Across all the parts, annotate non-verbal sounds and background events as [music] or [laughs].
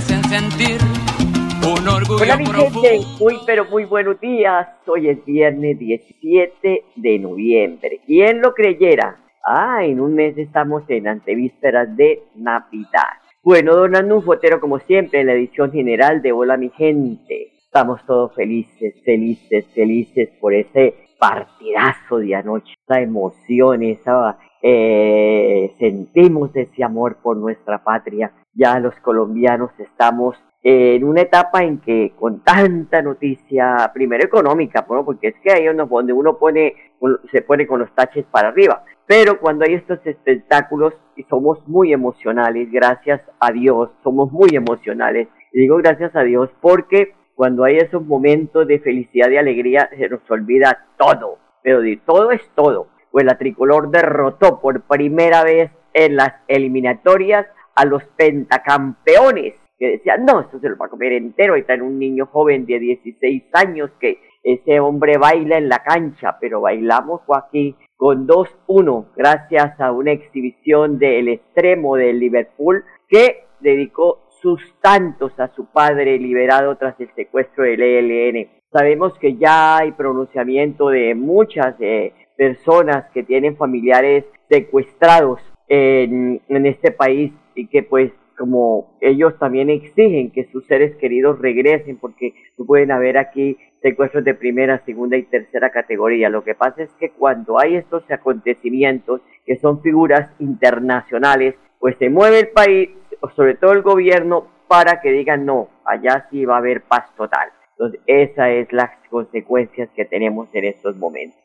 Hacen sentir un orgullo Hola mi gente, muy pero muy buenos días. Hoy es viernes 17 de noviembre. ¿Quién lo creyera? Ah, en un mes estamos en antevísperas de Navidad. Bueno, donando un fotero como siempre en la edición general de Hola mi gente. Estamos todos felices, felices, felices por ese partidazo de anoche, esa emoción, esa eh, sentimos ese amor por nuestra patria. Ya los colombianos estamos en una etapa en que con tanta noticia, primero económica, porque es que ahí es donde uno pone, se pone con los taches para arriba. Pero cuando hay estos espectáculos y somos muy emocionales, gracias a Dios, somos muy emocionales. Y digo gracias a Dios porque cuando hay esos momentos de felicidad y alegría se nos olvida todo, pero de todo es todo pues la tricolor derrotó por primera vez en las eliminatorias a los pentacampeones, que decían, no, esto se lo va a comer entero, ahí está en un niño joven de 16 años que ese hombre baila en la cancha, pero bailamos aquí con 2-1 gracias a una exhibición del extremo del Liverpool que dedicó sus tantos a su padre liberado tras el secuestro del ELN. Sabemos que ya hay pronunciamiento de muchas eh, personas que tienen familiares secuestrados en, este país y que pues como ellos también exigen que sus seres queridos regresen porque pueden haber aquí secuestros de primera, segunda y tercera categoría. Lo que pasa es que cuando hay estos acontecimientos que son figuras internacionales, pues se mueve el país, sobre todo el gobierno, para que digan no, allá sí va a haber paz total. Entonces, esas es las consecuencias que tenemos en estos momentos.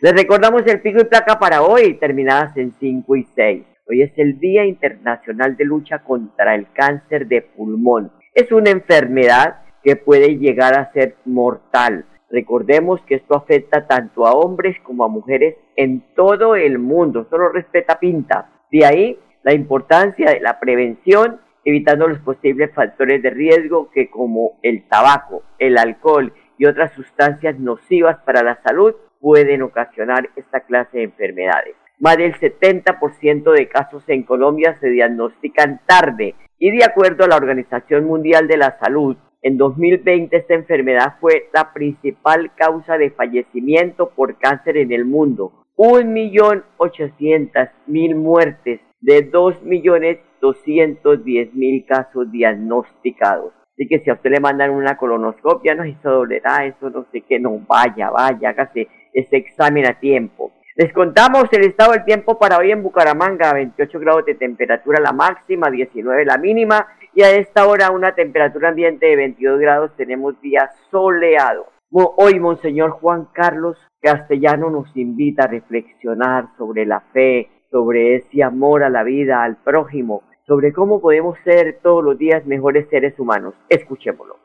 Les recordamos el pico y placa para hoy, terminadas en 5 y 6. Hoy es el Día Internacional de Lucha contra el Cáncer de Pulmón. Es una enfermedad que puede llegar a ser mortal. Recordemos que esto afecta tanto a hombres como a mujeres en todo el mundo. Solo respeta pinta. De ahí la importancia de la prevención, evitando los posibles factores de riesgo que como el tabaco, el alcohol y otras sustancias nocivas para la salud pueden ocasionar esta clase de enfermedades. Más del 70% de casos en Colombia se diagnostican tarde y de acuerdo a la Organización Mundial de la Salud, en 2020 esta enfermedad fue la principal causa de fallecimiento por cáncer en el mundo. 1.800.000 muertes de 2.210.000 casos diagnosticados. Así que si a usted le mandan una colonoscopia, no, eso dolerá, eso no sé qué, no, vaya, vaya, hágase ese examen a tiempo. Les contamos el estado del tiempo para hoy en Bucaramanga, 28 grados de temperatura la máxima, 19 la mínima, y a esta hora una temperatura ambiente de 22 grados, tenemos día soleado. Hoy Monseñor Juan Carlos Castellano nos invita a reflexionar sobre la fe, sobre ese amor a la vida, al prójimo, sobre cómo podemos ser todos los días mejores seres humanos. Escuchémoslo.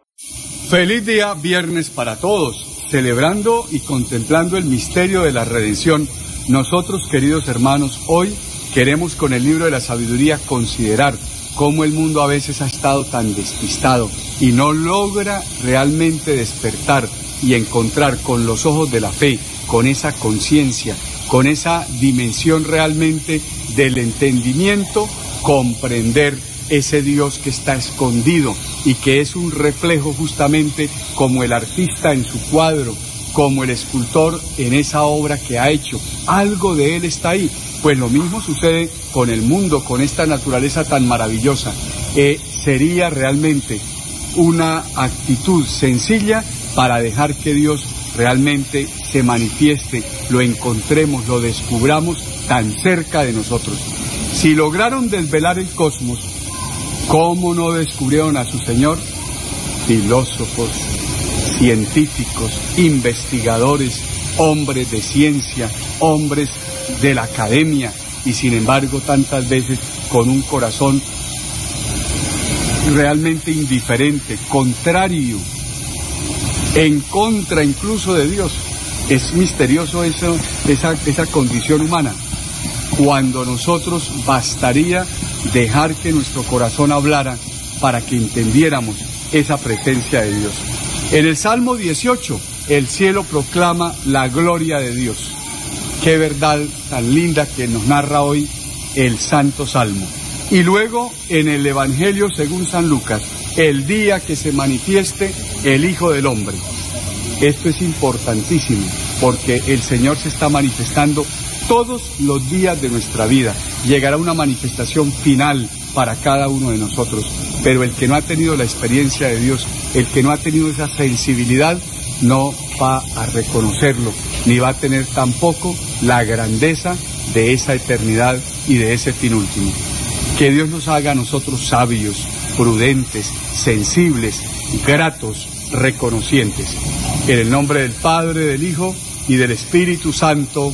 Feliz día viernes para todos celebrando y contemplando el misterio de la redención, nosotros, queridos hermanos, hoy queremos con el libro de la sabiduría considerar cómo el mundo a veces ha estado tan despistado y no logra realmente despertar y encontrar con los ojos de la fe, con esa conciencia, con esa dimensión realmente del entendimiento, comprender ese Dios que está escondido y que es un reflejo justamente como el artista en su cuadro, como el escultor en esa obra que ha hecho. Algo de él está ahí. Pues lo mismo sucede con el mundo, con esta naturaleza tan maravillosa. Eh, sería realmente una actitud sencilla para dejar que Dios realmente se manifieste, lo encontremos, lo descubramos tan cerca de nosotros. Si lograron desvelar el cosmos, ¿cómo no descubrieron a su Señor? Filósofos, científicos, investigadores, hombres de ciencia, hombres de la academia, y sin embargo tantas veces con un corazón realmente indiferente, contrario, en contra incluso de Dios. Es misterioso esa, esa condición humana. Cuando nosotros bastaría dejar que nuestro corazón hablara para que entendiéramos esa presencia de Dios. En el Salmo 18, el cielo proclama la gloria de Dios. Qué verdad tan linda que nos narra hoy el Santo Salmo. Y luego en el Evangelio según San Lucas, el día que se manifieste el Hijo del Hombre. Esto es importantísimo porque el Señor se está manifestando todos los días de nuestra vida. Llegará una manifestación final para cada uno de nosotros. Pero el que no ha tenido la experiencia de Dios, el que no ha tenido esa sensibilidad, no va a reconocerlo, ni va a tener tampoco la grandeza de esa eternidad y de ese fin último. Que Dios nos haga a nosotros sabios, prudentes, sensibles, gratos, reconocientes. En el nombre del Padre, del Hijo y del Espíritu Santo.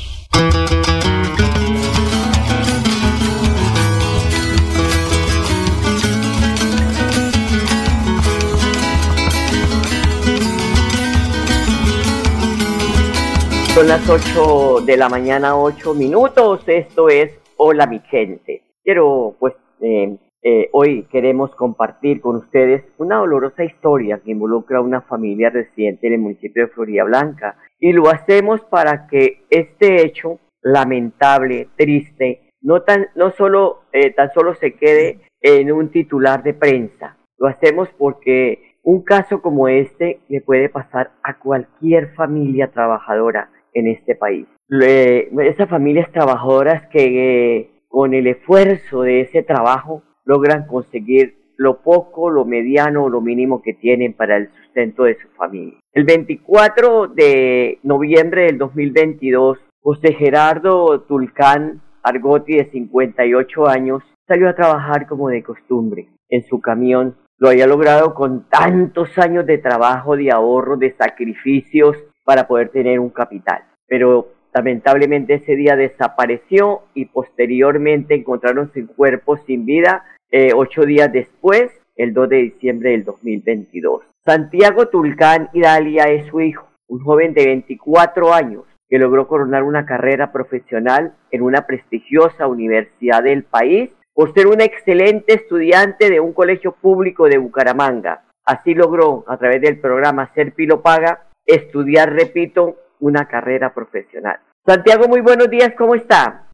Son las 8 de la mañana, 8 minutos. Esto es Hola mi gente. Quiero, pues, eh, eh, hoy queremos compartir con ustedes una dolorosa historia que involucra a una familia residente en el municipio de Florida Blanca. Y lo hacemos para que este hecho lamentable, triste, no, tan, no solo, eh, tan solo se quede en un titular de prensa. Lo hacemos porque un caso como este le puede pasar a cualquier familia trabajadora en este país. esas familias trabajadoras que con el esfuerzo de ese trabajo logran conseguir lo poco, lo mediano lo mínimo que tienen para el sustento de su familia. El 24 de noviembre del 2022, José Gerardo Tulcán Argotti, de 58 años, salió a trabajar como de costumbre en su camión. Lo había logrado con tantos años de trabajo, de ahorro, de sacrificios para poder tener un capital. Pero lamentablemente ese día desapareció y posteriormente encontraron su cuerpo sin vida eh, ocho días después, el 2 de diciembre del 2022. Santiago Tulcán Dalia es su hijo, un joven de 24 años que logró coronar una carrera profesional en una prestigiosa universidad del país por ser un excelente estudiante de un colegio público de Bucaramanga. Así logró, a través del programa Ser Pilo Paga, estudiar, repito, una carrera profesional. Santiago, muy buenos días, ¿cómo está?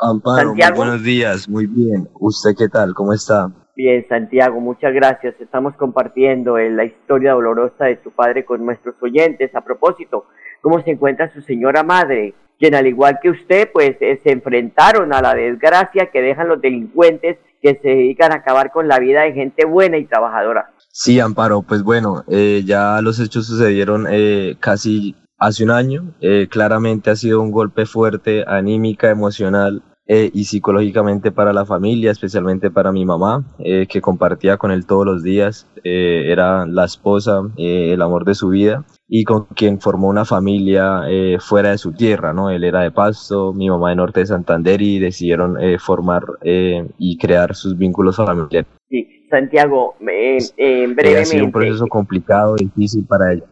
Amparo, muy buenos días, muy bien. ¿Usted qué tal? ¿Cómo está? Bien, Santiago, muchas gracias. Estamos compartiendo la historia dolorosa de su padre con nuestros oyentes. A propósito, ¿cómo se encuentra su señora madre? Quien al igual que usted, pues eh, se enfrentaron a la desgracia que dejan los delincuentes que se dedican a acabar con la vida de gente buena y trabajadora. Sí, Amparo, pues bueno, eh, ya los hechos sucedieron eh, casi hace un año. Claramente ha sido un golpe fuerte, anímica, emocional y psicológicamente para la familia, especialmente para mi mamá, que compartía con él todos los días. era la esposa, el amor de su vida y con quien formó una familia fuera de su tierra, ¿no? Él era de Pasto, mi mamá de Norte de Santander y decidieron formar y crear sus vínculos familiares. Sí, Santiago, en brevemente. Ha sido un proceso complicado, difícil para ella.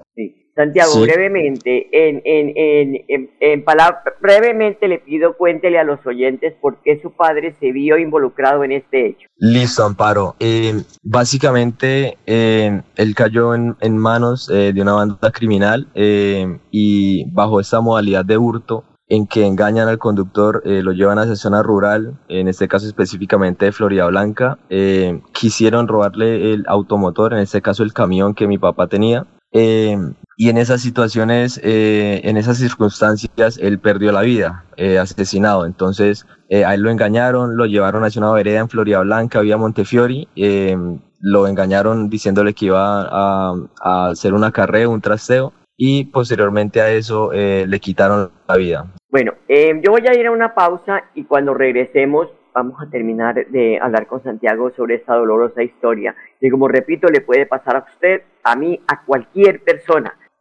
Sí. Santiago, brevemente, en, en, en, en palabras, brevemente le pido cuéntele a los oyentes por qué su padre se vio involucrado en este hecho. Listo, Amparo. Eh, básicamente, eh, él cayó en, manos eh, de una banda criminal y bajo esta modalidad de hurto en que engañan al conductor, eh, lo llevan a esa zona rural, en este caso específicamente de Florida Blanca, eh, quisieron robarle el automotor, en este caso el camión que mi papá tenía, eh, y en esas situaciones, en esas circunstancias, él perdió la vida, asesinado. Entonces, a él lo engañaron, lo llevaron a una vereda en Florida Blanca, vía Montefiori, lo engañaron diciéndole que iba a, hacer una carrera, un trasteo, y posteriormente a eso le quitaron la vida. Bueno, eh, yo voy a ir a una pausa y cuando regresemos vamos a terminar de hablar con Santiago sobre esta dolorosa historia. Y como repito, le puede pasar a usted, a mí, a cualquier persona,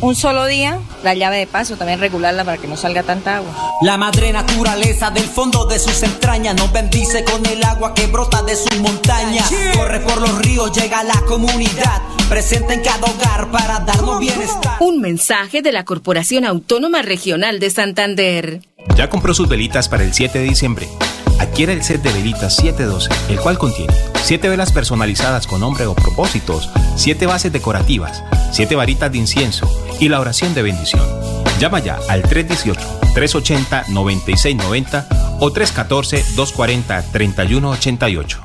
un solo día, la llave de paso, también regularla para que no salga tanta agua. La madre naturaleza del fondo de sus entrañas nos bendice con el agua que brota de sus montañas. Corre por los ríos, llega a la comunidad, presente en cada hogar para darnos bienestar. Un mensaje de la Corporación Autónoma Regional de Santander. Ya compró sus velitas para el 7 de diciembre. Adquiere el set de velitas 712, el cual contiene 7 velas personalizadas con nombre o propósitos, 7 bases decorativas, 7 varitas de incienso y la oración de bendición. Llama ya al 318-380-9690 o 314-240-3188.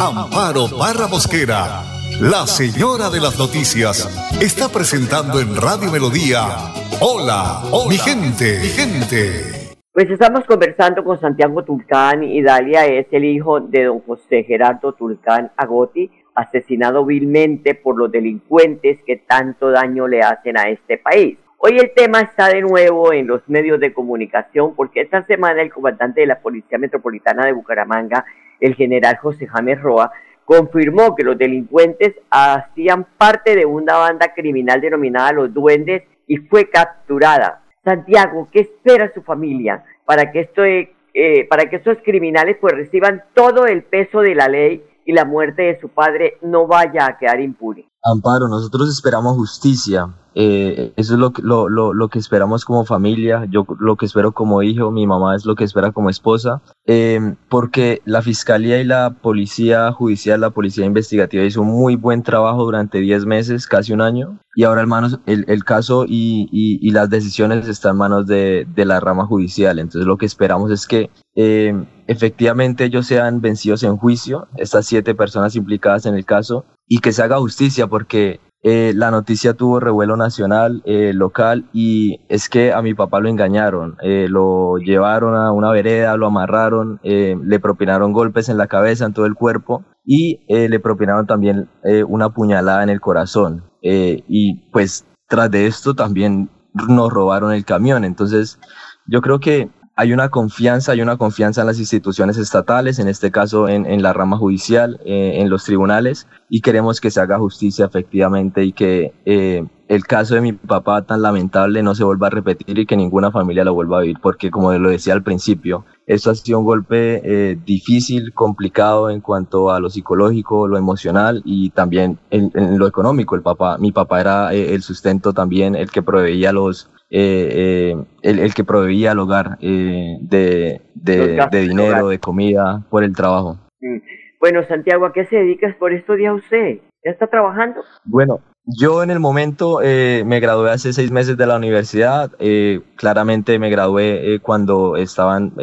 Amparo Barra Mosquera, la señora de las noticias, está presentando en Radio Melodía. Hola, hola mi gente, mi gente. Pues estamos conversando con Santiago Tulcán y Dalia es el hijo de don José Gerardo Tulcán Agoti, asesinado vilmente por los delincuentes que tanto daño le hacen a este país. Hoy el tema está de nuevo en los medios de comunicación porque esta semana el comandante de la Policía Metropolitana de Bucaramanga, el general José James Roa, confirmó que los delincuentes hacían parte de una banda criminal denominada Los Duendes y fue capturada. Santiago, ¿qué espera su familia para que esto, eh, para que estos criminales pues reciban todo el peso de la ley y la muerte de su padre no vaya a quedar impune? Amparo, nosotros esperamos justicia. Eh, eso es lo, lo, lo, lo, que esperamos como familia, yo lo que espero como hijo, mi mamá es lo que espera como esposa, eh, porque la fiscalía y la policía judicial, la policía investigativa hizo un muy buen trabajo durante 10 meses, casi un año, y ahora hermanos, el, el caso y, y, y, las decisiones están en manos de, de, la rama judicial. Entonces lo que esperamos es que eh, efectivamente ellos sean vencidos en juicio, estas siete personas implicadas en el caso, y que se haga justicia porque eh, la noticia tuvo revuelo nacional, eh, local, y es que a mi papá lo engañaron, eh, lo llevaron a una vereda, lo amarraron, le propinaron golpes en la cabeza, en todo el cuerpo, y le propinaron también una puñalada en el corazón. y pues tras de esto también nos robaron el camión. Entonces yo creo que hay una confianza, hay una confianza en las instituciones estatales, en este caso en, en la rama judicial, eh, en los tribunales, y queremos que se haga justicia efectivamente y que eh, el caso de mi papá tan lamentable no se vuelva a repetir y que ninguna familia lo vuelva a vivir, porque como lo decía al principio, esto ha sido un golpe eh, difícil, complicado en cuanto a lo psicológico, lo emocional y también en, en lo económico. El papá, mi papá era el sustento también, el que proveía los, eh, eh, el, el, que proveía al hogar eh, de, de, de, dinero, de comida, por el trabajo. Mm. Bueno, Santiago, ¿a qué se dedicas por estos días usted? ¿Ya está trabajando? Bueno, yo en el momento eh, me gradué hace seis meses de la universidad. Eh, claramente me gradué eh, cuando estaban,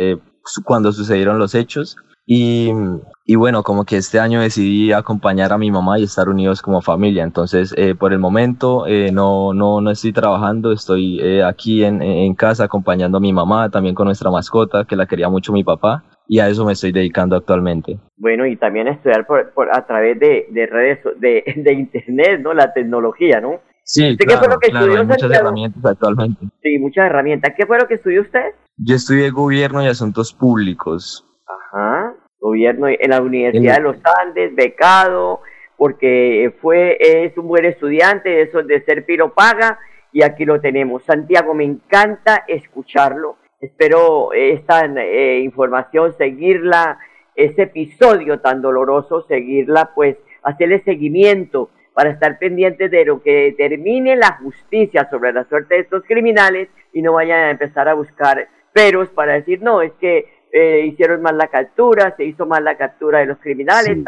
cuando sucedieron los hechos. Y, y, bueno, como que este año decidí acompañar a mi mamá y estar unidos como familia. Entonces, por el momento no, no, no estoy trabajando, estoy aquí en, en casa acompañando a mi mamá, también con nuestra mascota, que la quería mucho mi papá y a eso me estoy dedicando actualmente. Bueno, y también estudiar por, por a través de, de redes, de, [laughs] de, internet, ¿no? La tecnología, ¿no? Sí, claro, qué fue lo que claro, estudió hay muchas herramientas actualmente. Sí, muchas herramientas. ¿Qué fue lo que estudió usted? Yo estudié Gobierno y Asuntos Públicos. Gobierno en la Universidad de los Andes, becado, porque fue, es un buen estudiante, eso de ser piro paga, y aquí lo tenemos. Santiago, me encanta escucharlo Espero esta eh, información seguirla, ese episodio tan doloroso, seguirla, pues hacerle seguimiento para estar pendientes de lo que determine la justicia sobre la suerte de estos criminales y no vayan a empezar a buscar peros para decir, no, es que eh, hicieron mal la captura, se hizo mal la captura de los criminales, sí.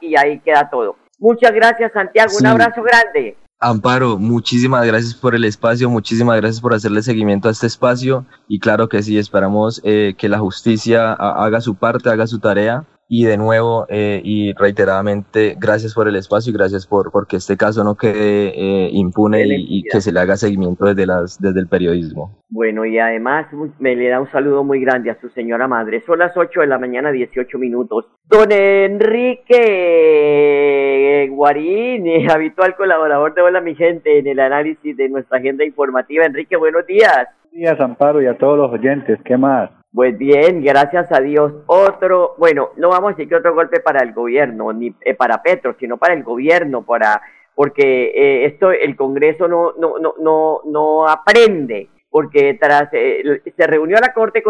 y ahí queda todo. Muchas gracias, Santiago. Sí. Un abrazo grande. Amparo, muchísimas gracias por el espacio, muchísimas gracias por hacerle seguimiento a este espacio y claro que sí, esperamos eh, que la justicia haga su parte, haga su tarea y de nuevo eh, y reiteradamente gracias por el espacio y gracias por porque este caso no quede eh, impune y, y, que se le haga seguimiento desde las desde el periodismo. Bueno, y además me le da un saludo muy grande a su señora madre. Son las 8 de la mañana, 18 minutos. Don Enrique Guarín, [laughs] habitual colaborador de Hola mi gente en el análisis de nuestra agenda informativa. Enrique, buenos días. Buenos días, Amparo, y a todos los oyentes. ¿Qué más? Pues bien, gracias a Dios. Otro, bueno, no vamos a decir que otro golpe para el gobierno, ni eh, para Petro, sino para el gobierno, para porque eh, esto el Congreso no no no no, no aprende, porque tras eh, se reunió la Corte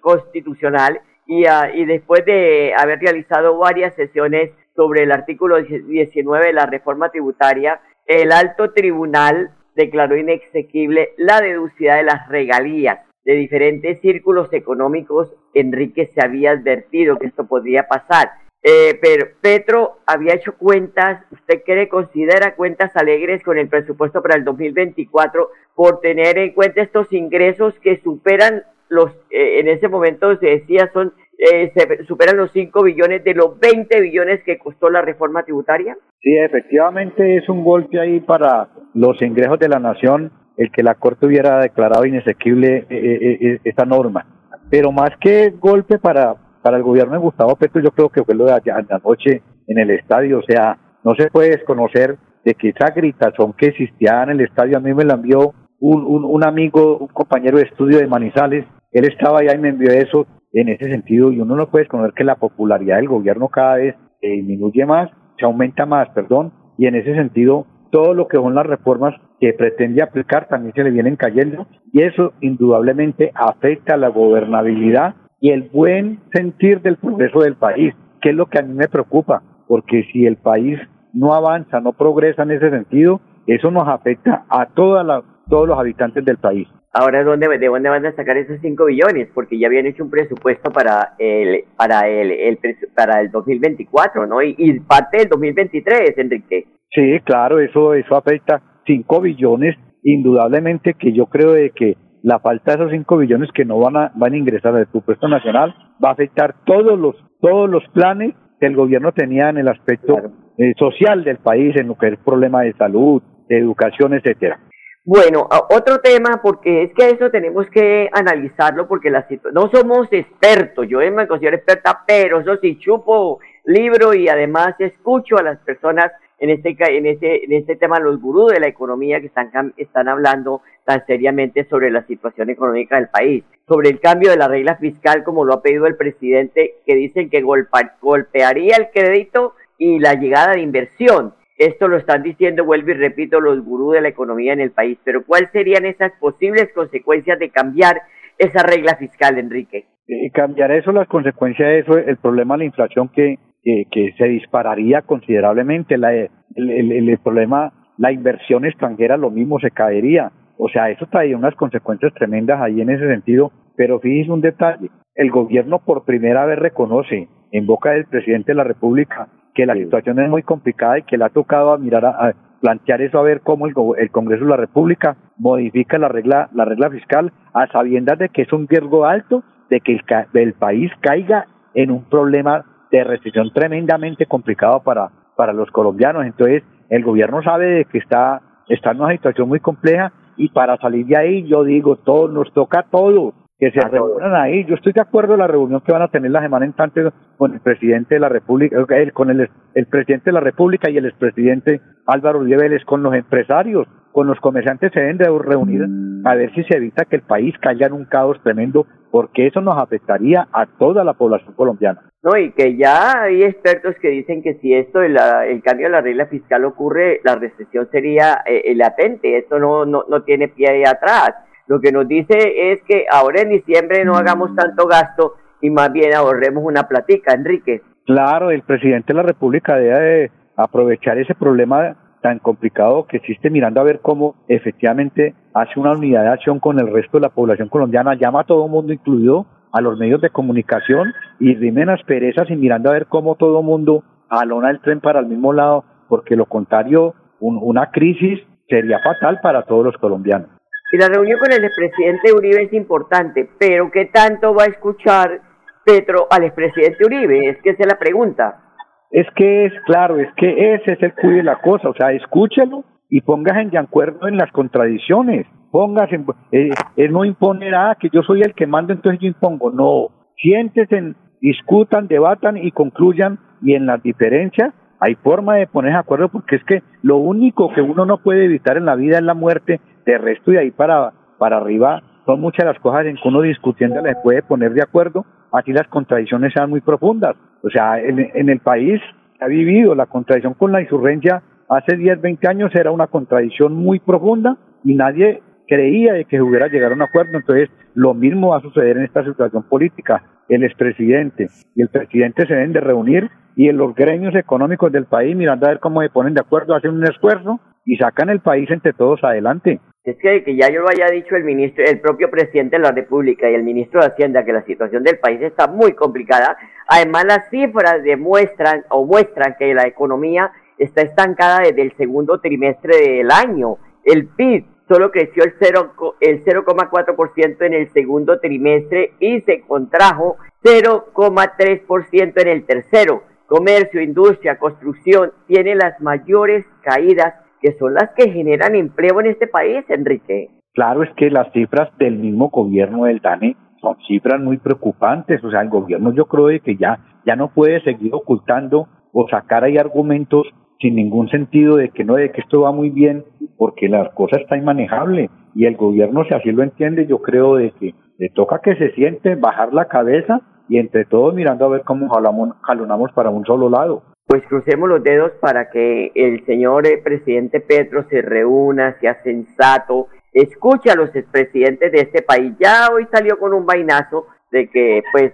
Constitucional y, uh, y después de haber realizado varias sesiones sobre el artículo 19 de la reforma tributaria, el alto tribunal declaró inexequible la deducida de las regalías de diferentes círculos económicos, Enrique se había advertido que esto podría pasar. Eh, pero Petro había hecho cuentas, ¿usted cree, considera cuentas alegres con el presupuesto para el 2024 por tener en cuenta estos ingresos que superan los, eh, en ese momento se decía, son, eh, se superan los 5 billones de los 20 billones que costó la reforma tributaria? Sí, efectivamente es un golpe ahí para los ingresos de la nación el que la Corte hubiera declarado inexequible eh, eh, eh, esta norma. Pero más que golpe para, para el gobierno de Gustavo Petro, yo creo que fue lo de anoche en el estadio. O sea, no se puede desconocer de que esa gritazón que existía en el estadio, a mí me la envió un, un, un amigo, un compañero de estudio de Manizales. Él estaba allá y me envió eso en ese sentido. Y uno no puede desconocer que la popularidad del gobierno cada vez disminuye más, se aumenta más, perdón. Y en ese sentido, todo lo que son las reformas que pretende aplicar también se le vienen cayendo y eso indudablemente afecta a la gobernabilidad y el buen sentir del progreso del país, que es lo que a mí me preocupa, porque si el país no avanza, no progresa en ese sentido, eso nos afecta a toda la, todos los habitantes del país. Ahora, ¿dónde, ¿de dónde van a sacar esos 5 billones? Porque ya habían hecho un presupuesto para el para el, el para el 2024, ¿no? Y, y parte del 2023, Enrique. Sí, claro, eso eso afecta 5 billones, indudablemente que yo creo de que la falta de esos 5 billones que no van a van a ingresar al presupuesto nacional va a afectar todos los todos los planes que el gobierno tenía en el aspecto claro. eh, social del país, en lo que es problema de salud, de educación, etcétera. Bueno, otro tema, porque es que eso tenemos que analizarlo, porque la no somos expertos, yo me considero experta, pero eso sí chupo libro y además escucho a las personas en este, en este, en este tema los gurús de la economía que están, están hablando tan seriamente sobre la situación económica del país, sobre el cambio de la regla fiscal como lo ha pedido el presidente, que dicen que golpearía el crédito y la llegada de inversión. Esto lo están diciendo, vuelvo y repito, los gurús de la economía en el país. Pero ¿cuáles serían esas posibles consecuencias de cambiar esa regla fiscal, Enrique? Eh, cambiar eso, las consecuencias de eso, el problema de la inflación que, que, se dispararía considerablemente, la, el, el, problema, la inversión extranjera lo mismo se caería. O sea, eso trae unas consecuencias tremendas ahí en ese sentido. Pero fíjese un detalle, el gobierno por primera vez reconoce en boca del presidente de la República que la situación es muy complicada y que le ha tocado a mirar a, plantear eso a ver cómo el, el, Congreso de la República modifica la regla la regla fiscal a sabiendas de que es un riesgo alto de que el, el país caiga en un problema de restricción tremendamente complicado para para los colombianos. Entonces el gobierno sabe de que está está en una situación muy compleja y para salir de ahí yo digo todo nos toca todo que se reúnan ahí. Yo estoy de acuerdo en la reunión que van a tener la semana entrante con el presidente de la República, con el, el presidente de la República y el expresidente Álvaro Uribe Vélez, con los empresarios, con los comerciantes se deben de reunir a ver si se evita que el país caiga en un caos tremendo, porque eso nos afectaría a toda la población colombiana. No, y que ya hay expertos que dicen que si esto, el, el cambio de la regla fiscal ocurre, la recesión sería eh, latente, esto no, no, no tiene pie de atrás lo que nos dice es que ahora en diciembre no hagamos tanto gasto y más bien ahorremos una platica, Enrique. Claro, el presidente de la República debe aprovechar ese problema tan complicado que existe mirando a ver cómo efectivamente hace una unidad de acción con el resto de la población colombiana, llama a todo el mundo, incluido a los medios de comunicación, y rimen asperezas y mirando a ver cómo todo el mundo alona el tren para el mismo lado, porque lo contrario, una crisis sería fatal para todos los colombianos. Y la reunión con el expresidente Uribe es importante, pero ¿qué tanto va a escuchar Petro al expresidente Uribe? Es que esa es la pregunta. Es que es claro, es que ese es el cuide de la cosa, o sea, escúchelo y póngase de acuerdo en las contradicciones. Póngase, eh, él no imponerá que yo soy el que manda, entonces yo impongo. No, siéntese, discutan, debatan y concluyan y en las diferencias hay forma de ponerse de acuerdo porque es que lo único que uno no puede evitar en la vida es la muerte de resto, y ahí para, para arriba, son muchas las cosas en que uno discutiendo le puede poner de acuerdo, así las contradicciones sean muy profundas. O sea, en, el país ha vivido la contradicción con la insurgencia hace 10, 20 años era una contradicción muy profunda y nadie creía de que hubiera llegar a un acuerdo. Entonces, lo mismo va a suceder en esta situación política. El expresidente y el presidente se deben de reunir y en los gremios económicos del país mirando a ver cómo se ponen de acuerdo, hacen un esfuerzo y sacan el país entre todos adelante. Es que, ya yo lo haya dicho el ministro, el propio presidente de la República y el ministro de Hacienda que la situación del país está muy complicada. Además, las cifras demuestran o muestran que la economía está estancada desde el segundo trimestre del año. El PIB solo creció el 0,4% el 0,4% en el segundo trimestre y se contrajo 0,3% en el tercero. Comercio, industria, construcción tiene las mayores caídas que son las que generan empleo en este país, Enrique. Claro, es que las cifras del mismo gobierno del DANE son cifras muy preocupantes. O sea, el gobierno yo creo que ya, ya no puede seguir ocultando o sacar ahí argumentos sin ningún sentido de que no, de que esto va muy bien, porque la cosa está inmanejable. Y el gobierno, si así lo entiende, yo creo de que le toca que se siente, bajar la cabeza y entre todos mirando a ver cómo jalonamos para un solo lado pues crucemos los dedos para que el señor eh, presidente Petro se reúna, sea sensato, escuche a los expresidentes de este país. Ya hoy salió con un vainazo de que, pues,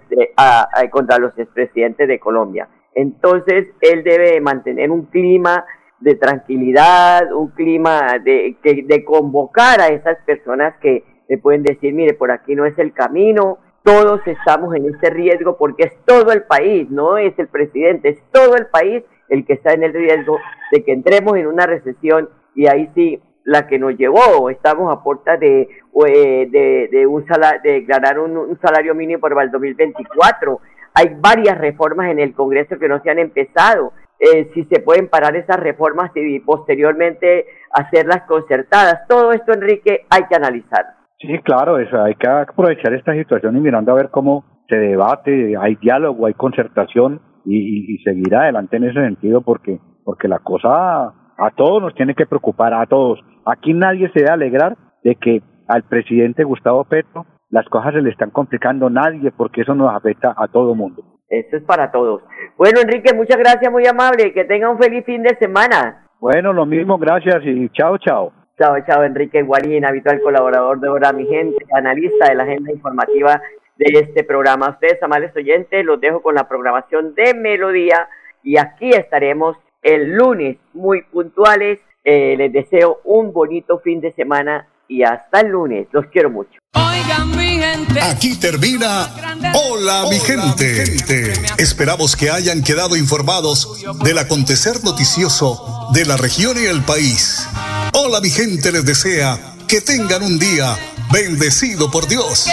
contra los expresidentes de Colombia. Entonces, él debe mantener un clima de tranquilidad, un clima de, de convocar a esas personas que le pueden decir, mire, por aquí no es el camino, todos estamos en este riesgo porque es todo el país, no es el presidente, es todo el país el que está en el riesgo de que entremos en una recesión y ahí sí la que nos llevó, estamos a puerta de, eh, de, de, un de declarar un, salario mínimo para el 2024. Hay varias reformas en el Congreso que no se han empezado. Eh, si se pueden parar esas reformas y posteriormente hacerlas concertadas. Todo esto, Enrique, hay que analizarlo. Sí, claro, eso, hay que aprovechar esta situación y mirando a ver cómo se debate, hay diálogo, hay concertación y, seguir adelante en ese sentido porque porque la cosa a todos nos tiene que preocupar, a todos. Aquí nadie se debe alegrar de que al presidente Gustavo Petro las cosas se le están complicando, nadie, porque eso nos afecta a todo el mundo. Eso es para todos. Bueno, Enrique, muchas gracias, muy amable. Que tenga un feliz fin de semana. Bueno, lo mismo, gracias y chao, chao. Chao, chao, Enrique Guarín, habitual colaborador de Hora Mi Gente, analista de la agenda informativa de este programa. ustedes, amables oyentes, los dejo con la programación de Melodía y aquí estaremos el lunes muy puntuales. Eh, les deseo un bonito fin de semana y hasta el lunes. Los quiero mucho. Aquí termina Hola, mi, gente. Esperamos que hayan quedado informados del acontecer noticioso de la región y el país. Hola mi gente les desea que tengan un día bendecido por Dios.